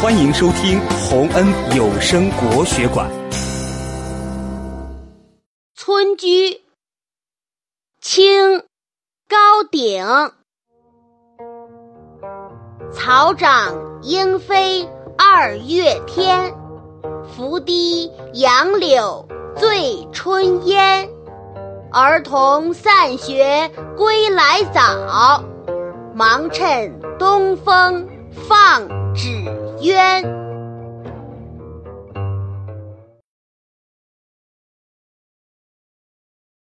欢迎收听洪恩有声国学馆《村居》清高鼎。草长莺飞二月天，拂堤杨柳醉春烟。儿童散学归来早，忙趁东风放纸渊